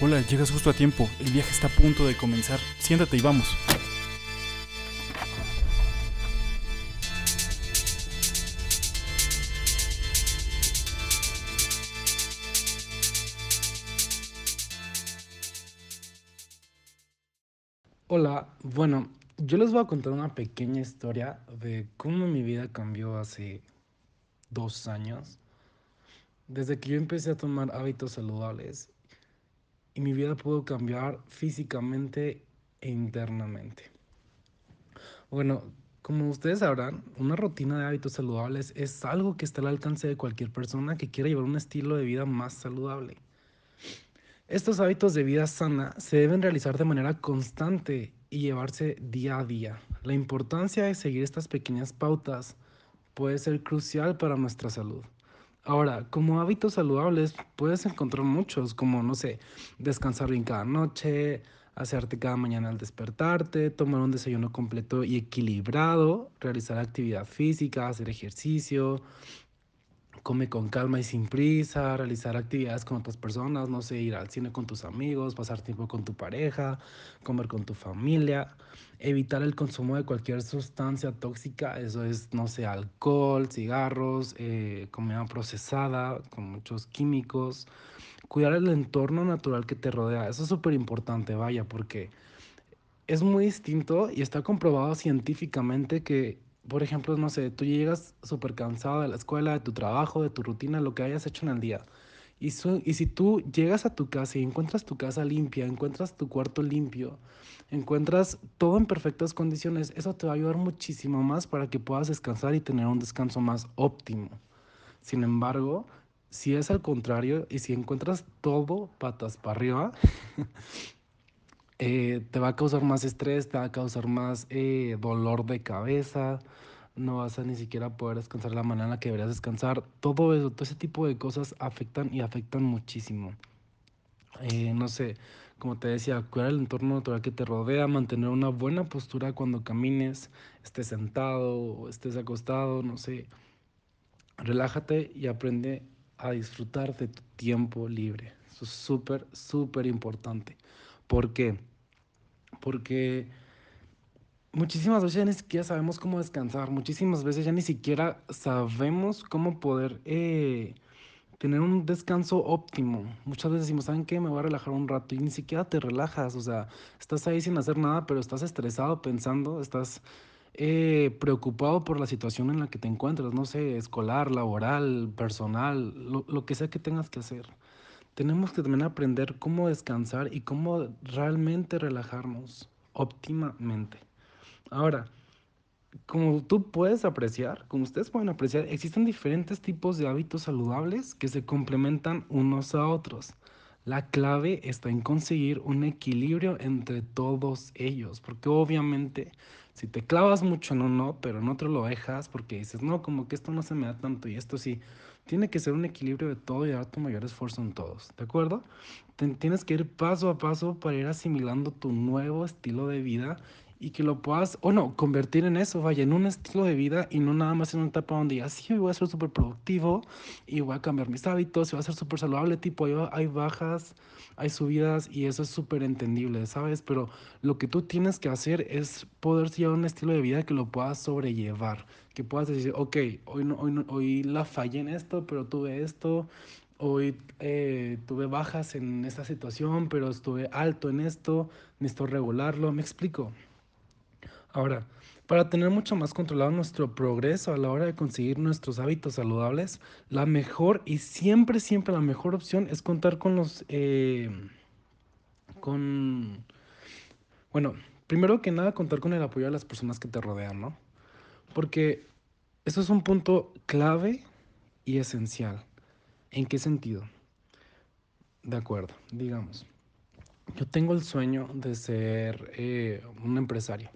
Hola, llegas justo a tiempo. El viaje está a punto de comenzar. Siéntate y vamos. Hola, bueno, yo les voy a contar una pequeña historia de cómo mi vida cambió hace dos años. Desde que yo empecé a tomar hábitos saludables y mi vida pudo cambiar físicamente e internamente. Bueno, como ustedes sabrán, una rutina de hábitos saludables es algo que está al alcance de cualquier persona que quiera llevar un estilo de vida más saludable. Estos hábitos de vida sana se deben realizar de manera constante y llevarse día a día. La importancia de seguir estas pequeñas pautas puede ser crucial para nuestra salud. Ahora, como hábitos saludables puedes encontrar muchos, como, no sé, descansar bien cada noche, hacerte cada mañana al despertarte, tomar un desayuno completo y equilibrado, realizar actividad física, hacer ejercicio, come con calma y sin prisa, realizar actividades con otras personas, no sé, ir al cine con tus amigos, pasar tiempo con tu pareja, comer con tu familia, evitar el consumo de cualquier sustancia tóxica, eso es, no sé, alcohol, cigarros, eh, comida procesada con muchos químicos, cuidar el entorno natural que te rodea, eso es súper importante, vaya, porque es muy distinto y está comprobado científicamente que por ejemplo, no sé, tú llegas súper cansado de la escuela, de tu trabajo, de tu rutina, lo que hayas hecho en el día. Y, y si tú llegas a tu casa y encuentras tu casa limpia, encuentras tu cuarto limpio, encuentras todo en perfectas condiciones, eso te va a ayudar muchísimo más para que puedas descansar y tener un descanso más óptimo. Sin embargo, si es al contrario y si encuentras todo patas para arriba, eh, te va a causar más estrés, te va a causar más eh, dolor de cabeza, no vas a ni siquiera poder descansar la manera en la que deberías descansar. Todo eso, todo ese tipo de cosas afectan y afectan muchísimo. Eh, no sé, como te decía, cuidar el entorno natural que te rodea, mantener una buena postura cuando camines, estés sentado o estés acostado, no sé. Relájate y aprende a disfrutar de tu tiempo libre. Eso es súper, súper importante. ¿Por qué? Porque muchísimas veces ya ni siquiera sabemos cómo descansar, muchísimas veces ya ni siquiera sabemos cómo poder eh, tener un descanso óptimo. Muchas veces decimos, ¿saben qué? Me voy a relajar un rato y ni siquiera te relajas, o sea, estás ahí sin hacer nada, pero estás estresado pensando, estás eh, preocupado por la situación en la que te encuentras, no sé, escolar, laboral, personal, lo, lo que sea que tengas que hacer tenemos que también aprender cómo descansar y cómo realmente relajarnos óptimamente. Ahora, como tú puedes apreciar, como ustedes pueden apreciar, existen diferentes tipos de hábitos saludables que se complementan unos a otros. La clave está en conseguir un equilibrio entre todos ellos, porque obviamente si te clavas mucho en uno, pero en otro lo dejas porque dices, no, como que esto no se me da tanto y esto sí, tiene que ser un equilibrio de todo y dar tu mayor esfuerzo en todos, ¿de acuerdo? tienes que ir paso a paso para ir asimilando tu nuevo estilo de vida y que lo puedas, o no, convertir en eso, vaya, en un estilo de vida y no nada más en una etapa donde ya sí voy a ser súper productivo y voy a cambiar mis hábitos y voy a ser súper saludable, tipo, hay, hay bajas, hay subidas y eso es súper entendible, ¿sabes? Pero lo que tú tienes que hacer es poder llevar un estilo de vida que lo puedas sobrellevar, que puedas decir, ok, hoy, no, hoy, no, hoy la fallé en esto, pero tuve esto, hoy eh, tuve bajas en esta situación, pero estuve alto en esto, necesito regularlo, me explico. Ahora, para tener mucho más controlado nuestro progreso a la hora de conseguir nuestros hábitos saludables, la mejor y siempre, siempre la mejor opción es contar con los... Eh, con... Bueno, primero que nada, contar con el apoyo de las personas que te rodean, ¿no? Porque eso es un punto clave y esencial. ¿En qué sentido? De acuerdo, digamos. Yo tengo el sueño de ser eh, un empresario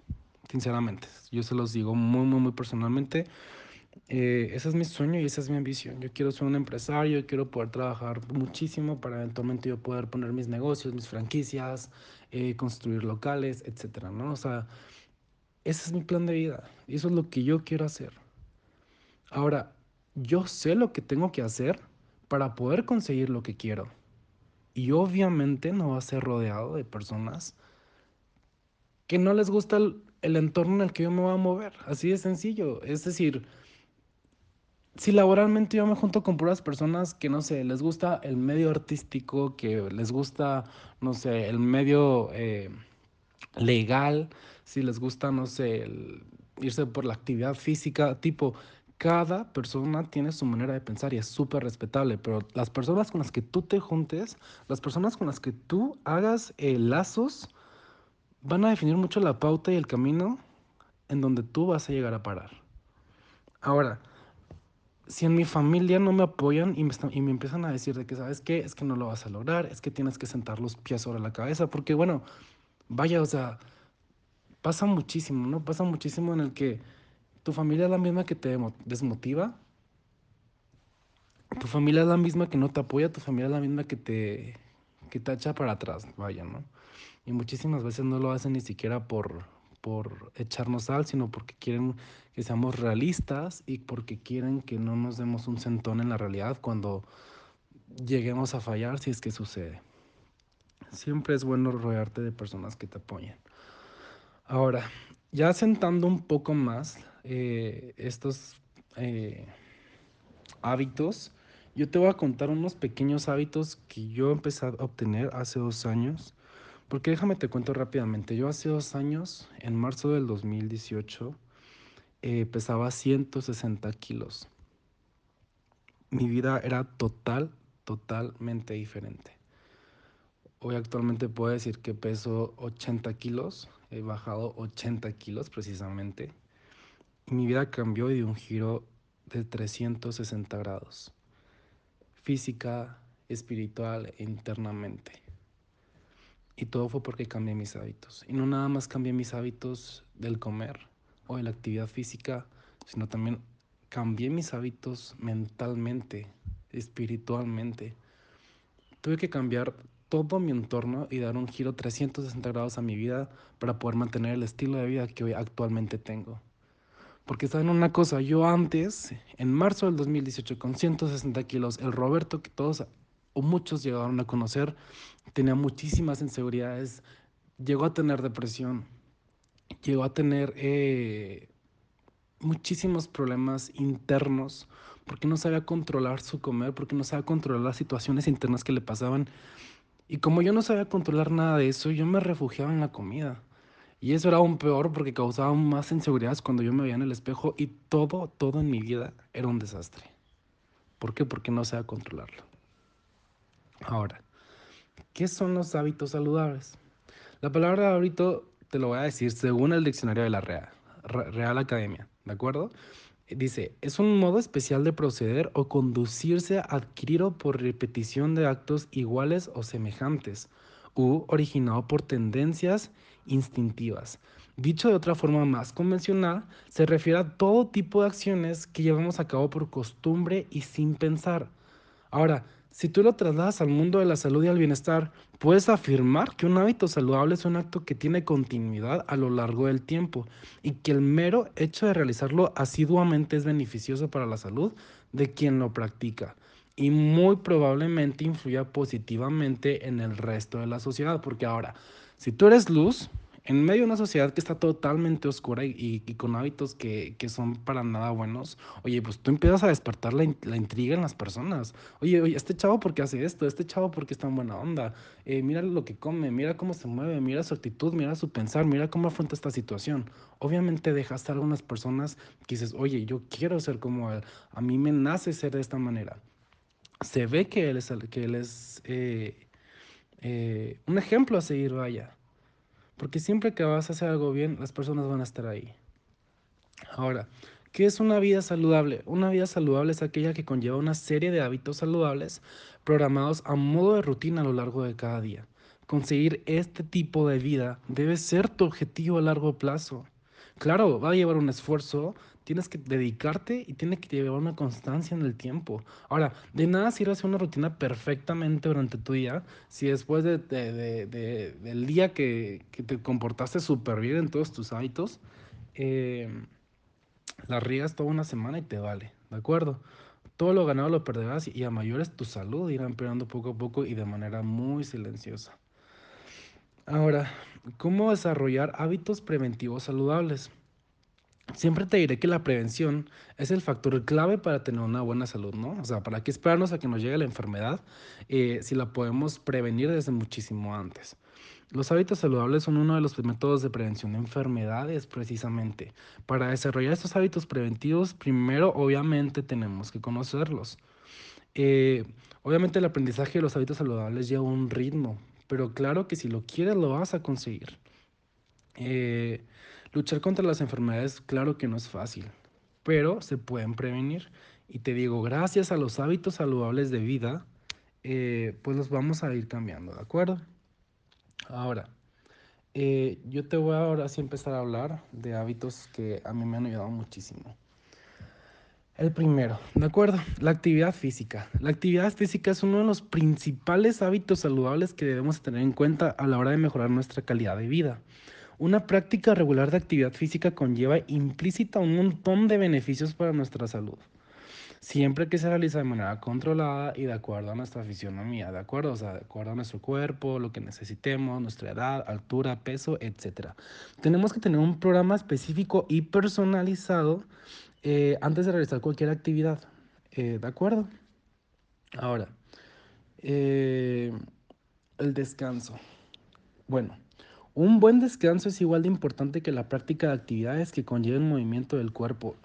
sinceramente. Yo se los digo muy, muy, muy personalmente. Eh, ese es mi sueño y esa es mi ambición. Yo quiero ser un empresario, quiero poder trabajar muchísimo para eventualmente yo poder poner mis negocios, mis franquicias, eh, construir locales, etcétera, ¿no? O sea, ese es mi plan de vida eso es lo que yo quiero hacer. Ahora, yo sé lo que tengo que hacer para poder conseguir lo que quiero. Y obviamente no va a ser rodeado de personas que no les gusta el, el entorno en el que yo me voy a mover. Así de sencillo. Es decir, si laboralmente yo me junto con puras personas que, no sé, les gusta el medio artístico, que les gusta, no sé, el medio eh, legal, si les gusta, no sé, irse por la actividad física, tipo, cada persona tiene su manera de pensar y es súper respetable, pero las personas con las que tú te juntes, las personas con las que tú hagas eh, lazos, van a definir mucho la pauta y el camino en donde tú vas a llegar a parar. Ahora, si en mi familia no me apoyan y me, están, y me empiezan a decir de que, ¿sabes qué? Es que no lo vas a lograr, es que tienes que sentar los pies sobre la cabeza, porque bueno, vaya, o sea, pasa muchísimo, ¿no? Pasa muchísimo en el que tu familia es la misma que te desmotiva, tu familia es la misma que no te apoya, tu familia es la misma que te, que te echa para atrás, vaya, ¿no? Y muchísimas veces no lo hacen ni siquiera por, por echarnos sal, sino porque quieren que seamos realistas y porque quieren que no nos demos un centón en la realidad cuando lleguemos a fallar, si es que sucede. Siempre es bueno rodearte de personas que te apoyen. Ahora, ya sentando un poco más eh, estos eh, hábitos, yo te voy a contar unos pequeños hábitos que yo empecé a obtener hace dos años porque déjame te cuento rápidamente. Yo hace dos años, en marzo del 2018, eh, pesaba 160 kilos. Mi vida era total, totalmente diferente. Hoy actualmente puedo decir que peso 80 kilos, he bajado 80 kilos precisamente. Y mi vida cambió y dio un giro de 360 grados. Física, espiritual e internamente. Y todo fue porque cambié mis hábitos. Y no nada más cambié mis hábitos del comer o de la actividad física, sino también cambié mis hábitos mentalmente, espiritualmente. Tuve que cambiar todo mi entorno y dar un giro 360 grados a mi vida para poder mantener el estilo de vida que hoy actualmente tengo. Porque saben una cosa, yo antes, en marzo del 2018, con 160 kilos, el Roberto que todos o muchos llegaron a conocer, tenía muchísimas inseguridades, llegó a tener depresión, llegó a tener eh, muchísimos problemas internos porque no sabía controlar su comer, porque no sabía controlar las situaciones internas que le pasaban. Y como yo no sabía controlar nada de eso, yo me refugiaba en la comida. Y eso era aún peor porque causaba más inseguridades cuando yo me veía en el espejo y todo, todo en mi vida era un desastre. ¿Por qué? Porque no sabía controlarlo. Ahora, ¿qué son los hábitos saludables? La palabra hábito te lo voy a decir según el diccionario de la Real, Academia, ¿de acuerdo? Dice, es un modo especial de proceder o conducirse adquirido por repetición de actos iguales o semejantes, u originado por tendencias instintivas. Dicho de otra forma más convencional, se refiere a todo tipo de acciones que llevamos a cabo por costumbre y sin pensar. Ahora, si tú lo trasladas al mundo de la salud y al bienestar, puedes afirmar que un hábito saludable es un acto que tiene continuidad a lo largo del tiempo y que el mero hecho de realizarlo asiduamente es beneficioso para la salud de quien lo practica y muy probablemente influya positivamente en el resto de la sociedad, porque ahora, si tú eres luz, en medio de una sociedad que está totalmente oscura y, con hábitos que, son para nada buenos, oye, pues tú empiezas a despertar la, intriga en las personas. Oye, oye, este chavo porque hace esto, este chavo porque está en buena onda, eh, mira lo que come, mira cómo se mueve, mira su actitud, mira su pensar, mira cómo afronta esta situación. Obviamente dejaste a algunas personas que dices, oye, yo quiero ser como él, a mí me nace ser de esta manera. Se ve que él es, que él es eh, eh, un ejemplo a seguir, vaya. Porque siempre que vas a hacer algo bien, las personas van a estar ahí. Ahora, ¿qué es una vida saludable? Una vida saludable es aquella que conlleva una serie de hábitos saludables programados a modo de rutina a lo largo de cada día. Conseguir este tipo de vida debe ser tu objetivo a largo plazo. Claro, va a llevar un esfuerzo, tienes que dedicarte y tiene que llevar una constancia en el tiempo. Ahora, de nada sirve hacer una rutina perfectamente durante tu día si después de, del día que, te comportaste súper bien en todos tus hábitos, eh, la riegas toda una semana y te vale, ¿de acuerdo? Todo lo ganado lo perderás y a mayores tu salud irá empeorando poco a poco y de manera muy silenciosa. Ahora, ¿cómo desarrollar hábitos preventivos saludables? Siempre te diré que la prevención es el factor clave para tener una buena salud, ¿no? O sea, ¿para qué esperarnos a que nos llegue la enfermedad eh, si la podemos prevenir desde muchísimo antes? Los hábitos saludables son uno de los métodos de prevención de enfermedades precisamente. Para desarrollar estos hábitos preventivos, primero obviamente tenemos que conocerlos. Eh, obviamente el aprendizaje de los hábitos saludables lleva un ritmo, pero claro que si lo quieres lo vas a conseguir. Eh, Luchar contra las enfermedades, claro que no es fácil, pero se pueden prevenir. Y te digo, gracias a los hábitos saludables de vida, eh, pues los vamos a ir cambiando, ¿de acuerdo? Ahora, eh, yo te voy ahora sí empezar a hablar de hábitos que a mí me han ayudado muchísimo. El primero, ¿de acuerdo? La actividad física. La actividad física es uno de los principales hábitos saludables que debemos tener en cuenta a la hora de mejorar nuestra calidad de vida. Una práctica regular de actividad física conlleva implícita un montón de beneficios para nuestra salud, siempre que se realiza de manera controlada y de acuerdo a nuestra fisionomía, ¿de acuerdo? O sea, de acuerdo a nuestro cuerpo, lo que necesitemos, nuestra edad, altura, peso, etc. Tenemos que tener un programa específico y personalizado eh, antes de realizar cualquier actividad, eh, ¿de acuerdo? Ahora, eh, el descanso. Bueno. Un buen descanso es igual de importante que la práctica de actividades que conlleven movimiento del cuerpo.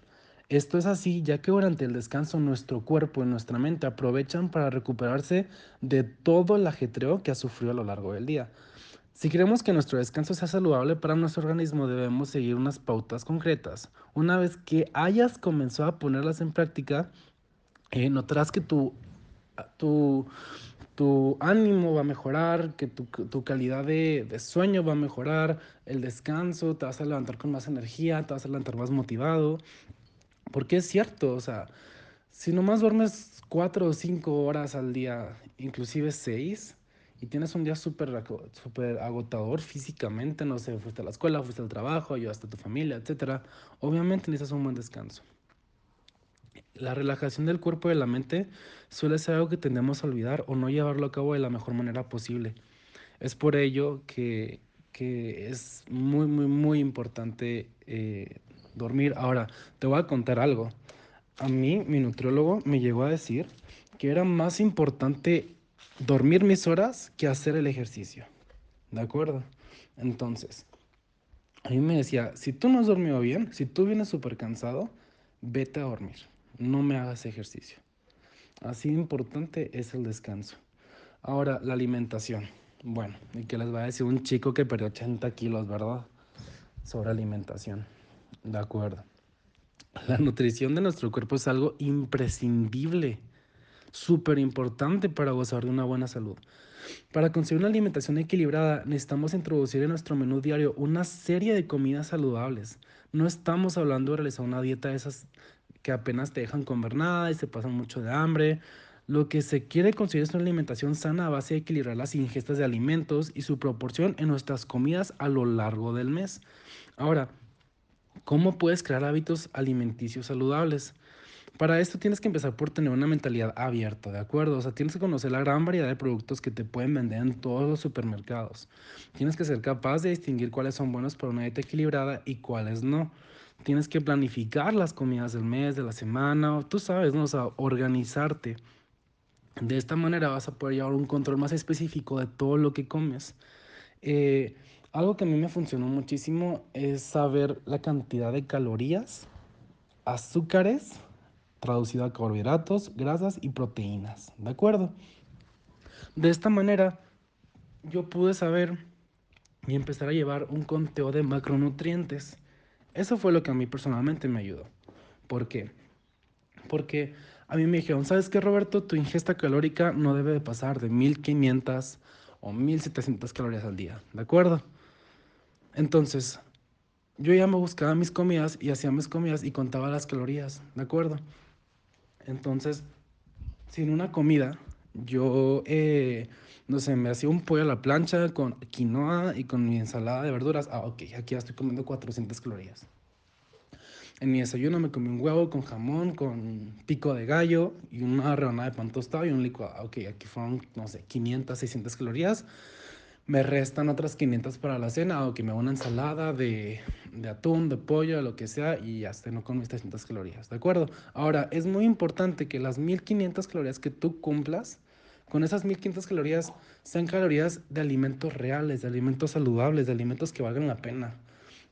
Esto es así ya que durante el descanso nuestro cuerpo y nuestra mente aprovechan para recuperarse de todo el ajetreo que ha sufrido a lo largo del día. Si queremos que nuestro descanso sea saludable para nuestro organismo, debemos seguir unas pautas concretas. Una vez que hayas comenzado a ponerlas en práctica, notarás que tu, tu, tu ánimo va a mejorar, que tu, tu calidad de, de, sueño va a mejorar, el descanso, te vas a levantar con más energía, te vas a levantar más motivado. Porque es cierto, o sea, si nomás duermes cuatro o cinco horas al día, inclusive seis, y tienes un día súper super agotador físicamente, no sé, fuiste a la escuela, fuiste al trabajo, ayudaste a tu familia, etc., obviamente necesitas un buen descanso. La relajación del cuerpo y de la mente suele ser algo que tendemos a olvidar o no llevarlo a cabo de la mejor manera posible. Es por ello que, que es muy, muy, muy importante eh, dormir. Ahora, te voy a contar algo. A mí, mi nutriólogo me llegó a decir que era más importante dormir mis horas que hacer el ejercicio. ¿De acuerdo? Entonces, a mí me decía, si tú no has dormido bien, si tú vienes súper cansado, vete a dormir no me hagas ejercicio. Así importante es el descanso. Ahora, la alimentación. Bueno, ¿y qué les va a decir un chico que perdió 80 kilos, verdad? Sobre alimentación. De acuerdo. La nutrición de nuestro cuerpo es algo imprescindible, súper importante para gozar de una buena salud. Para conseguir una alimentación equilibrada necesitamos introducir en nuestro menú diario una serie de comidas saludables. No estamos hablando de realizar una dieta de esas que apenas te dejan comer nada y se pasan mucho de hambre. Lo que se quiere conseguir es una alimentación sana a base de equilibrar las ingestas de alimentos y su proporción en nuestras comidas a lo largo del mes. Ahora, ¿cómo puedes crear hábitos alimenticios saludables? Para esto tienes que empezar por tener una mentalidad abierta, ¿de acuerdo? O sea, tienes que conocer la gran variedad de productos que te pueden vender en todos los supermercados. Tienes que ser capaz de distinguir cuáles son buenos para una dieta equilibrada y cuáles no. Tienes que planificar las comidas del mes, de la semana, tú sabes, ¿no? O sea, organizarte. De esta manera vas a poder llevar un control más específico de todo lo que comes. Eh, algo que a mí me funcionó muchísimo es saber la cantidad de calorías, azúcares, traducido a carbohidratos, grasas y proteínas. ¿De acuerdo? De esta manera yo pude saber y empezar a llevar un conteo de macronutrientes. Eso fue lo que a mí personalmente me ayudó. ¿Por qué? Porque a mí me dijeron, ¿sabes qué, Roberto? Tu ingesta calórica no debe de pasar de 1500 o 1700 calorías al día, ¿de acuerdo? Entonces, yo ya me buscaba mis comidas y hacía mis comidas y contaba las calorías, ¿de acuerdo? Entonces, sin una comida, yo, eh, no sé, me hacía un pollo a la plancha con quinoa y con mi ensalada de verduras. Ah, ok, aquí ya estoy comiendo 400 calorías. En mi desayuno me comí un huevo con jamón, con pico de gallo y una rebanada de pan tostado y un licuado. Ok, aquí fueron, no sé, 500, 600 calorías. Me restan otras 500 para la cena, o que me hago una ensalada de, de atún, de pollo, de lo que sea, y ya no con mis 300 calorías, ¿de acuerdo? Ahora, es muy importante que las 1500 calorías que tú cumplas, con esas 1500 calorías sean calorías de alimentos reales, de alimentos saludables, de alimentos que valgan la pena.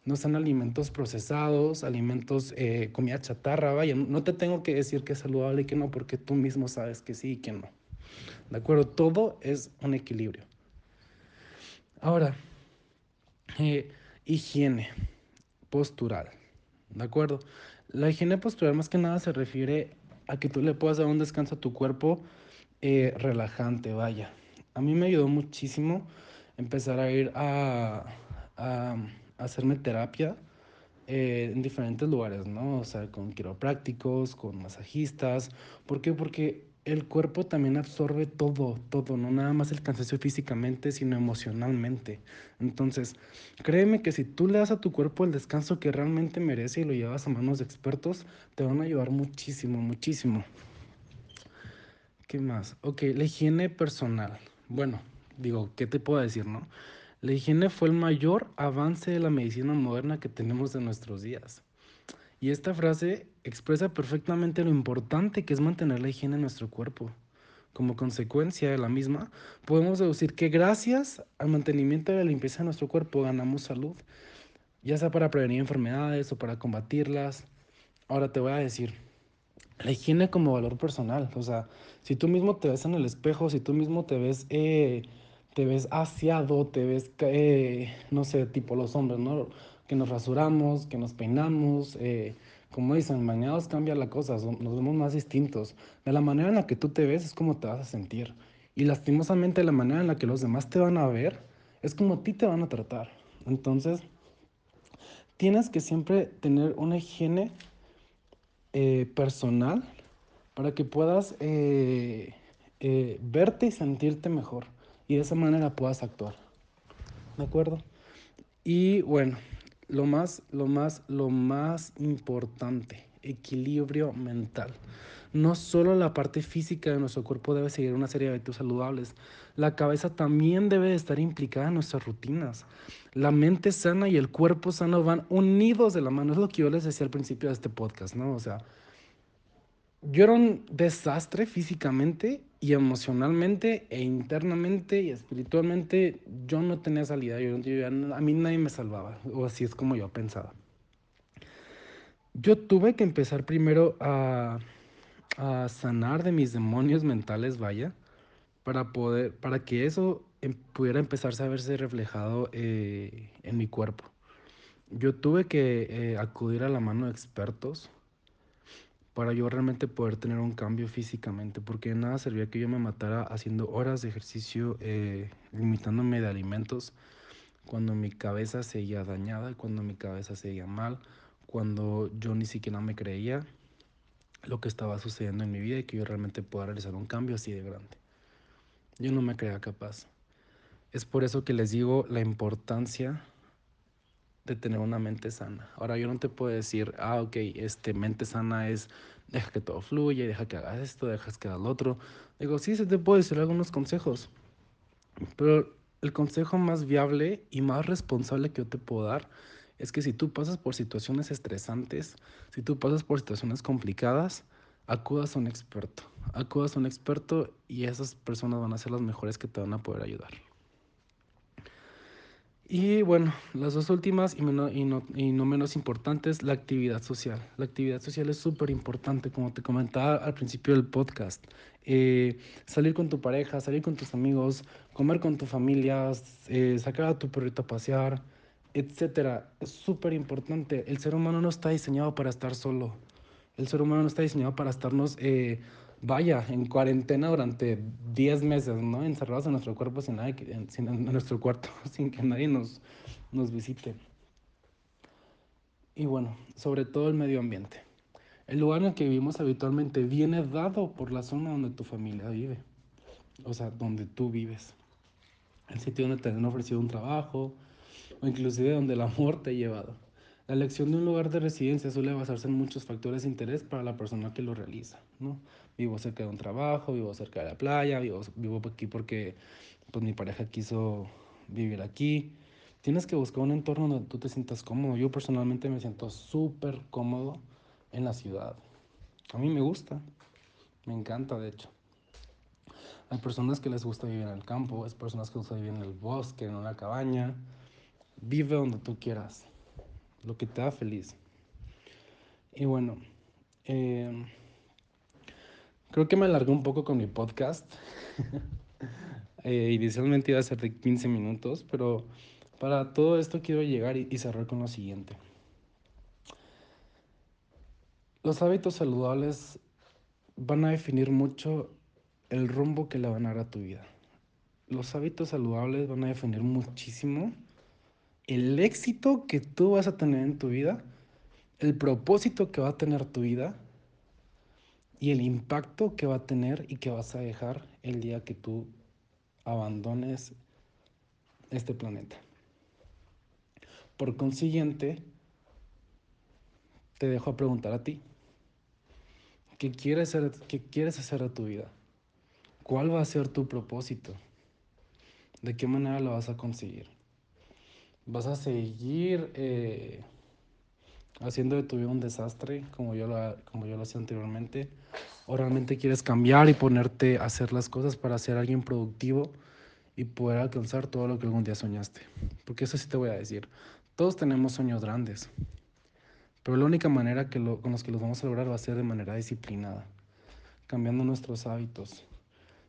No sean alimentos procesados, alimentos, eh, comida chatarra, vaya, no te tengo que decir que es saludable y que no, porque tú mismo sabes que sí y que no. ¿De acuerdo? Todo es un equilibrio. Ahora, eh, higiene postural, ¿de acuerdo? La higiene postural más que nada se refiere a que tú le puedas dar un descanso a tu cuerpo eh, relajante, vaya. A mí me ayudó muchísimo empezar a ir a, a, hacerme terapia eh, en diferentes lugares, ¿no? O sea, con quiroprácticos, con masajistas. ¿Por qué? Porque el cuerpo también absorbe todo, todo, no nada más el cansancio físicamente, sino emocionalmente. Entonces, créeme que si tú le das a tu cuerpo el descanso que realmente merece y lo llevas a manos de expertos, te van a ayudar muchísimo, muchísimo. ¿Qué más? Ok, la higiene personal. Bueno, digo, ¿qué te puedo decir, no? La higiene fue el mayor avance de la medicina moderna que tenemos en nuestros días. Y esta frase expresa perfectamente lo importante que es mantener la higiene en nuestro cuerpo. Como consecuencia de la misma, podemos deducir que gracias al mantenimiento de la limpieza de nuestro cuerpo ganamos salud, ya sea para prevenir enfermedades o para combatirlas. Ahora te voy a decir, la higiene como valor personal, o sea, si tú mismo te ves en el espejo, si tú mismo te ves, eh, te ves aseado, te ves, eh, no sé, tipo los hombres, ¿no? que nos rasuramos, que nos peinamos, eh, como dicen, mañados cambia la cosa, nos vemos más distintos. De la manera en la que tú te ves es como te vas a sentir. Y lastimosamente la manera en la que los demás te van a ver es como ti te van a tratar. Entonces, tienes que siempre tener una higiene eh, personal para que puedas eh, verte y sentirte mejor. Y de esa manera puedas actuar. ¿De acuerdo? Y bueno, lo más, lo más, lo más importante, equilibrio mental. No solo la parte física de nuestro cuerpo debe seguir una serie de hábitos saludables, la cabeza también debe estar implicada en nuestras rutinas. La mente sana y el cuerpo sano van unidos de la mano. Es lo que yo les decía al principio de este podcast, ¿no? O sea, yo era un desastre físicamente y emocionalmente e internamente y espiritualmente yo no tenía salida, yo, a mí nadie me salvaba, o así es como yo pensaba. Yo tuve que empezar primero a, a sanar de mis demonios mentales, vaya, para poder, para que eso em, pudiera empezarse a verse reflejado eh, en mi cuerpo. Yo tuve que eh, acudir a la mano de expertos para yo realmente poder tener un cambio físicamente, porque nada servía que yo me matara haciendo horas de ejercicio, eh, limitándome de alimentos, cuando mi cabeza seguía dañada, cuando mi cabeza seguía mal, cuando yo ni siquiera me creía lo que estaba sucediendo en mi vida y que yo realmente pueda realizar un cambio así de grande. Yo no me creía capaz. Es por eso que les digo la importancia de tener una mente sana. Ahora yo no te puedo decir, ah, ok, este, mente sana es, deja que todo fluya, deja que hagas esto, dejas que hagas lo otro. Digo, sí, se te puede decir algunos consejos, pero el consejo más viable y más responsable que yo te puedo dar es que si tú pasas por situaciones estresantes, si tú pasas por situaciones complicadas, acudas a un experto. Acudas a un experto y esas personas van a ser las mejores que te van a poder ayudar. Y bueno, las dos últimas y, no, y no menos importantes, la actividad social. La actividad social es súper importante, como te comentaba al principio del podcast. Eh, salir con tu pareja, salir con tus amigos, comer con tu familia, eh, sacar a tu perrito a pasear, etc. Es súper importante. El ser humano no está diseñado para estar solo. El ser humano no está diseñado para estarnos... Eh, vaya, en cuarentena durante 10 meses, ¿no? Encerrados en nuestro cuerpo sin nadie, sin, en nuestro cuarto, sin que nadie nos, nos visite. Y bueno, sobre todo el medio ambiente. El lugar en el que vivimos habitualmente viene dado por la zona donde tu familia vive, o sea, donde tú vives. El sitio donde te han ofrecido un trabajo, o inclusive donde el amor te ha llevado. La elección de un lugar de residencia suele basarse en muchos factores de interés para la persona que lo realiza, ¿no? Vivo cerca de un trabajo, vivo cerca de la playa, vivo, vivo aquí porque pues, mi pareja quiso vivir aquí. Tienes que buscar un entorno donde tú te sientas cómodo. Yo personalmente me siento súper cómodo en la ciudad. A mí me gusta, me encanta de hecho. Hay personas que les gusta vivir en el campo, hay personas que les gusta vivir en el bosque, en una cabaña. Vive donde tú quieras, lo que te da feliz. Y bueno, eh, creo que me alargué un poco con mi podcast. eh, inicialmente iba a ser de 15 minutos, pero para todo esto quiero llegar y, y cerrar con lo siguiente. Los hábitos saludables van a definir mucho el rumbo que le van a dar a tu vida. Los hábitos saludables van a definir muchísimo el éxito que tú vas a tener en tu vida, el propósito que va a tener tu vida y el impacto que va a tener y que vas a dejar el día que tú abandones este planeta. Por consiguiente, te dejo a preguntar a ti. ¿Qué quieres, hacer, ¿Qué quieres hacer de tu vida? ¿Cuál va a ser tu propósito? ¿De qué manera lo vas a conseguir? ¿Vas a seguir eh, haciendo de tu vida un desastre como yo, lo, como yo lo hacía anteriormente? ¿O realmente quieres cambiar y ponerte a hacer las cosas para ser alguien productivo y poder alcanzar todo lo que algún día soñaste? Porque eso sí te voy a decir. Todos tenemos sueños grandes. Pero la única manera que lo, con los que los vamos a lograr va a ser de manera disciplinada, cambiando nuestros hábitos.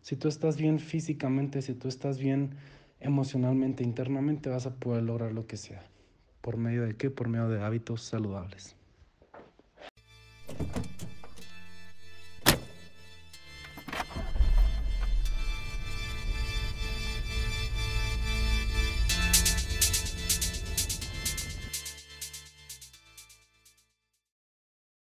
Si tú estás bien físicamente, si tú estás bien emocionalmente, internamente, vas a poder lograr lo que sea. ¿Por medio de qué? Por medio de hábitos saludables.